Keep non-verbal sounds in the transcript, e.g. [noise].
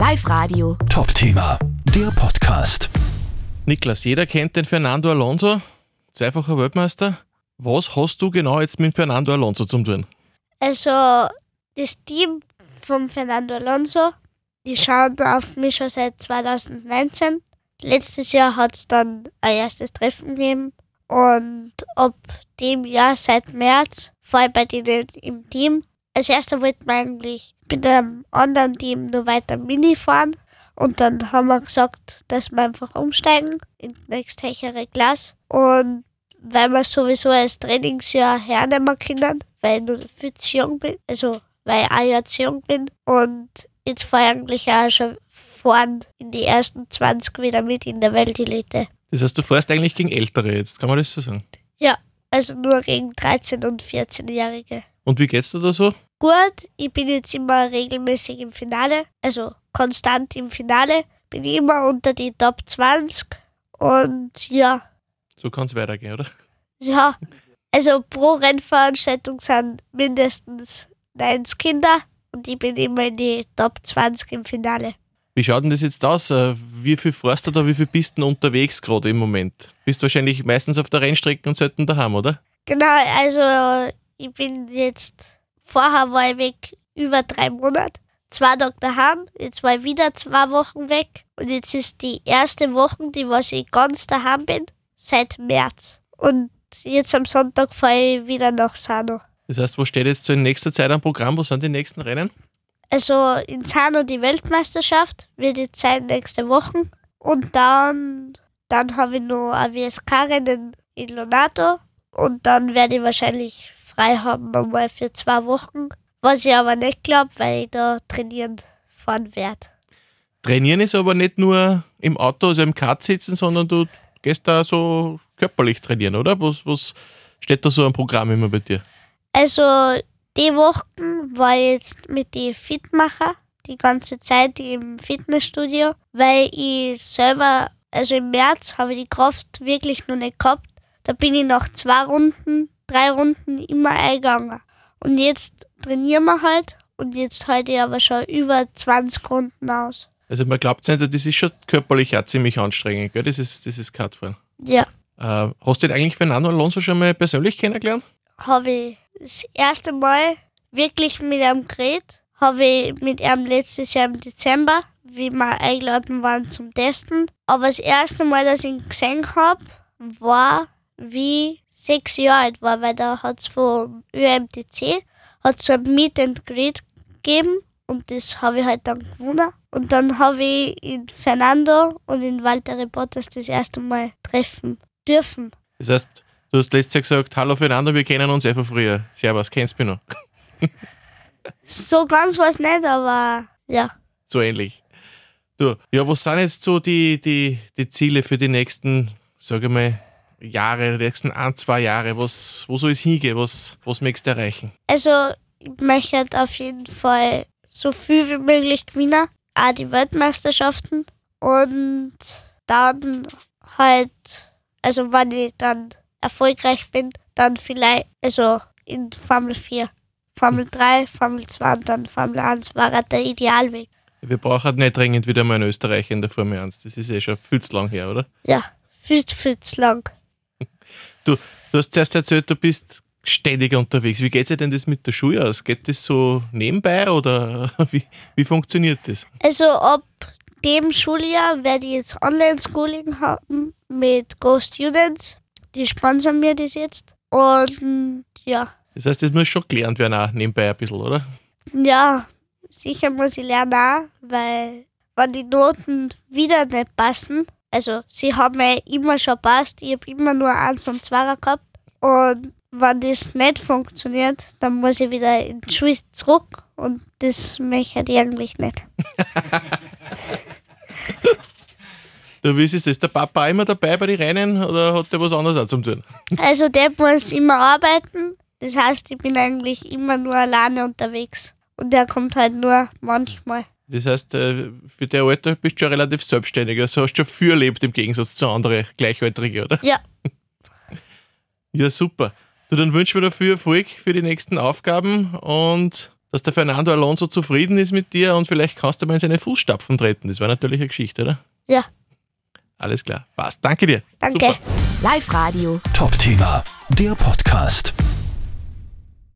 Live Radio. Top-Thema, der Podcast. Niklas, jeder kennt den Fernando Alonso, zweifacher Weltmeister. Was hast du genau jetzt mit Fernando Alonso zu tun? Also, das Team von Fernando Alonso, die schauen auf mich schon seit 2019. Letztes Jahr hat es dann ein erstes Treffen gegeben und ab dem Jahr, seit März, vor allem bei denen im Team. Als erster wollten wir eigentlich mit einem anderen Team nur weiter Mini fahren und dann haben wir gesagt, dass wir einfach umsteigen in die nächsthöhere Klasse und weil wir sowieso als Trainingsjahr hernehmen können, weil ich nur viel zu jung bin, also weil ich auch Jahr zu jung bin und jetzt fahre ich eigentlich auch schon vorn in die ersten 20 wieder mit in der Weltelite. Das heißt, du fährst eigentlich gegen Ältere jetzt, kann man das so sagen? Ja, also nur gegen 13- und 14-Jährige. Und wie geht's dir da so? Gut, ich bin jetzt immer regelmäßig im Finale, also konstant im Finale, bin immer unter die Top 20 und ja, So kann es weitergehen, oder? ja, also pro Rennveranstaltung sind mindestens 90 Kinder und ich bin immer in die Top 20 im Finale. Wie schaut denn das jetzt aus? Äh, Wie viel fährst du da, wie viel bist du unterwegs gerade im Moment? Bist wahrscheinlich meistens auf der Rennstrecke und selten daheim, oder? Genau, also ich bin jetzt, vorher war ich weg über drei Monate, zwei Tage daheim, jetzt war ich wieder zwei Wochen weg und jetzt ist die erste Woche, die was ich ganz daheim bin, seit März. Und jetzt am Sonntag fahre ich wieder nach Sano. Das heißt, was steht jetzt so in nächster Zeit am Programm? Was sind die nächsten Rennen? Also in Sano die Weltmeisterschaft wird jetzt sein nächste Woche und dann, dann habe ich noch ein WSK-Rennen in Lonato und dann werde ich wahrscheinlich frei haben einmal für zwei Wochen, was ich aber nicht glaube, weil ich da trainieren fahren werde. Trainieren ist aber nicht nur im Auto, also im Kart sitzen, sondern du gehst da so körperlich trainieren, oder? Was, was steht da so am Programm immer bei dir? Also die Wochen war ich jetzt mit die Fitmacher die ganze Zeit im Fitnessstudio, weil ich selber, also im März habe ich die Kraft wirklich noch nicht gehabt. Da bin ich nach zwei Runden, drei Runden immer eingegangen. Und jetzt trainieren wir halt und jetzt halte ich aber schon über 20 Runden aus. Also man glaubt nicht, das ist schon körperlich auch ziemlich anstrengend, gell? Das ist, das ist Kartfahren. Ja, Äh, hast du denn eigentlich Fernando Alonso schon mal persönlich kennengelernt? habe ich das erste Mal wirklich mit ihm geredet. Habe ich mit ihm letztes Jahr im Dezember, wie wir eingeladen waren zum Testen. Aber das erste Mal, dass ich ihn gesehen habe, war wie sechs Jahre alt war, weil da hat es vom ÖMTC hat so ein Meet and Greet gegeben und das habe ich halt dann gewonnen. Und dann habe ich in Fernando und in Walter Bottas das erste Mal treffen dürfen. Das heißt, du hast letztes Jahr gesagt, hallo Fernando, wir kennen uns von früher. Servus, kennst du mich noch? [laughs] So ganz war es nicht, aber ja. So ähnlich. Du, ja, was sind jetzt so die, die, die Ziele für die nächsten, sage ich mal, Jahre, die nächsten ein, zwei Jahre? Was, wo soll es hingehen? Was, was möchtest du erreichen? Also, ich möchte halt auf jeden Fall so viel wie möglich gewinnen. Auch die Weltmeisterschaften. Und dann halt, also wenn ich dann erfolgreich bin, dann vielleicht, also in Formel 4. Formel 3, Formel 2 und dann Formel 1 war halt der Idealweg. Wir brauchen nicht dringend wieder mal einen Österreicher in der Formel 1. Das ist eh schon viel zu lang her, oder? Ja, viel, viel zu lang. Du, du hast zuerst erzählt, du bist ständig unterwegs. Wie geht dir denn das mit der Schule aus? Geht das so nebenbei oder [laughs] wie, wie funktioniert das? Also ab dem Schuljahr werde ich jetzt Online-Schooling haben mit Go Students. Die sponsern mir das jetzt. Und ja, Das heißt, das muss schon gelernt werden, auch nebenbei ein bisschen, oder? ja, sicher muss ich lernen auch, weil wenn die Noten wieder nicht passen, also sie haben mir immer schon passt, ich habe immer nur eins und zwei gehabt. Und wenn das nicht funktioniert, dann muss ich wieder in die Schule zurück und das möchte ich eigentlich nicht. [laughs] Du, wie ist es? Ist der Papa immer dabei bei den Rennen oder hat der was anderes auch zum tun? [laughs] Also der muss immer arbeiten. Das heißt, ich bin eigentlich immer nur alleine unterwegs. Und der kommt halt nur manchmal. Das heißt, äh, für dein Alter bist du schon relativ selbstständig. Also hast du schon viel erlebt im Gegensatz zu anderen Gleichaltrigen, oder? Ja, [laughs] Ja, super. Du, dann wünschen wir dir viel Erfolg für die nächsten Aufgaben und dass der Fernando Alonso zufrieden ist mit dir und vielleicht kannst du mal in seine Fußstapfen treten. Das wäre natürlich eine Geschichte, oder? Ja, Alles klar. Passt. Danke dir. danke. Super. Live Radio. Top-Thema, der Podcast.